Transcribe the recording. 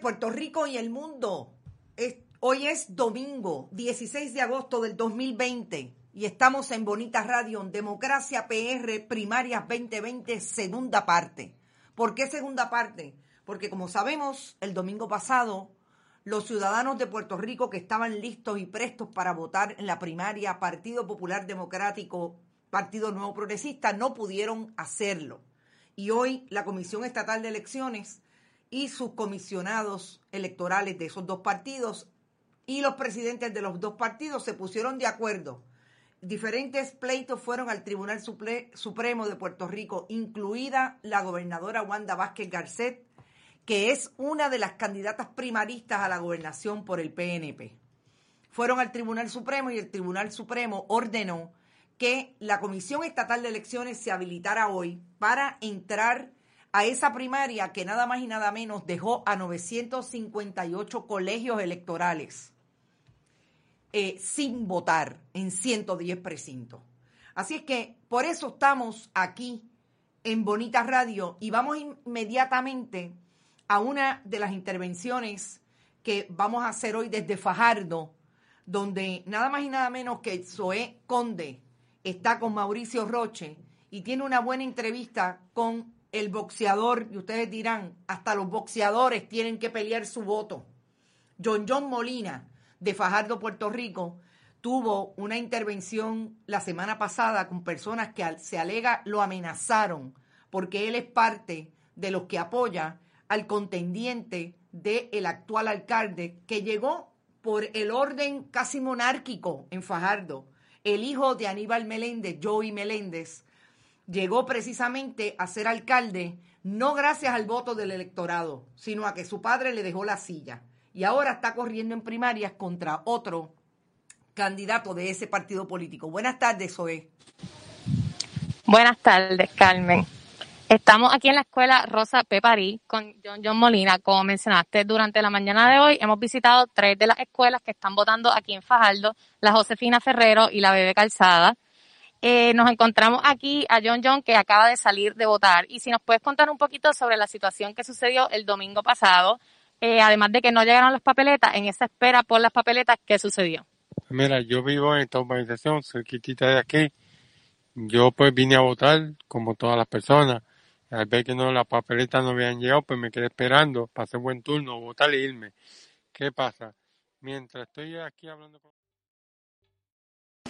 Puerto Rico y el mundo. hoy es domingo 16 de agosto del 2020 y estamos en Bonita Radio, Democracia PR Primarias 2020, segunda parte. ¿Por qué segunda parte? Porque como sabemos, el domingo pasado, los ciudadanos de Puerto Rico que estaban listos y prestos para votar en la primaria Partido Popular Democrático, Partido Nuevo Progresista, no pudieron hacerlo. Y hoy la Comisión Estatal de Elecciones y sus comisionados electorales de esos dos partidos y los presidentes de los dos partidos se pusieron de acuerdo. Diferentes pleitos fueron al Tribunal Supremo de Puerto Rico, incluida la gobernadora Wanda Vázquez Garcet, que es una de las candidatas primaristas a la gobernación por el PNP. Fueron al Tribunal Supremo y el Tribunal Supremo ordenó que la Comisión Estatal de Elecciones se habilitara hoy para entrar a esa primaria que nada más y nada menos dejó a 958 colegios electorales eh, sin votar en 110 precintos. Así es que por eso estamos aquí en Bonita Radio y vamos inmediatamente a una de las intervenciones que vamos a hacer hoy desde Fajardo, donde nada más y nada menos que Zoé Conde está con Mauricio Roche y tiene una buena entrevista con el boxeador, y ustedes dirán, hasta los boxeadores tienen que pelear su voto. John John Molina, de Fajardo, Puerto Rico, tuvo una intervención la semana pasada con personas que se alega lo amenazaron porque él es parte de los que apoya al contendiente del actual alcalde que llegó por el orden casi monárquico en Fajardo, el hijo de Aníbal Meléndez, Joey Meléndez, llegó precisamente a ser alcalde no gracias al voto del electorado, sino a que su padre le dejó la silla. Y ahora está corriendo en primarias contra otro candidato de ese partido político. Buenas tardes, Zoe. Buenas tardes, Carmen. Estamos aquí en la escuela Rosa P. París con John John Molina. Como mencionaste, durante la mañana de hoy hemos visitado tres de las escuelas que están votando aquí en Fajardo, la Josefina Ferrero y la Bebe Calzada. Eh, nos encontramos aquí a John John que acaba de salir de votar y si nos puedes contar un poquito sobre la situación que sucedió el domingo pasado, eh, además de que no llegaron las papeletas, en esa espera por las papeletas, ¿qué sucedió? Mira, yo vivo en esta urbanización, cerquitita de aquí. Yo pues vine a votar como todas las personas. Al ver que no las papeletas no habían llegado, pues me quedé esperando, pasé buen turno, votar e irme. ¿Qué pasa? Mientras estoy aquí hablando con...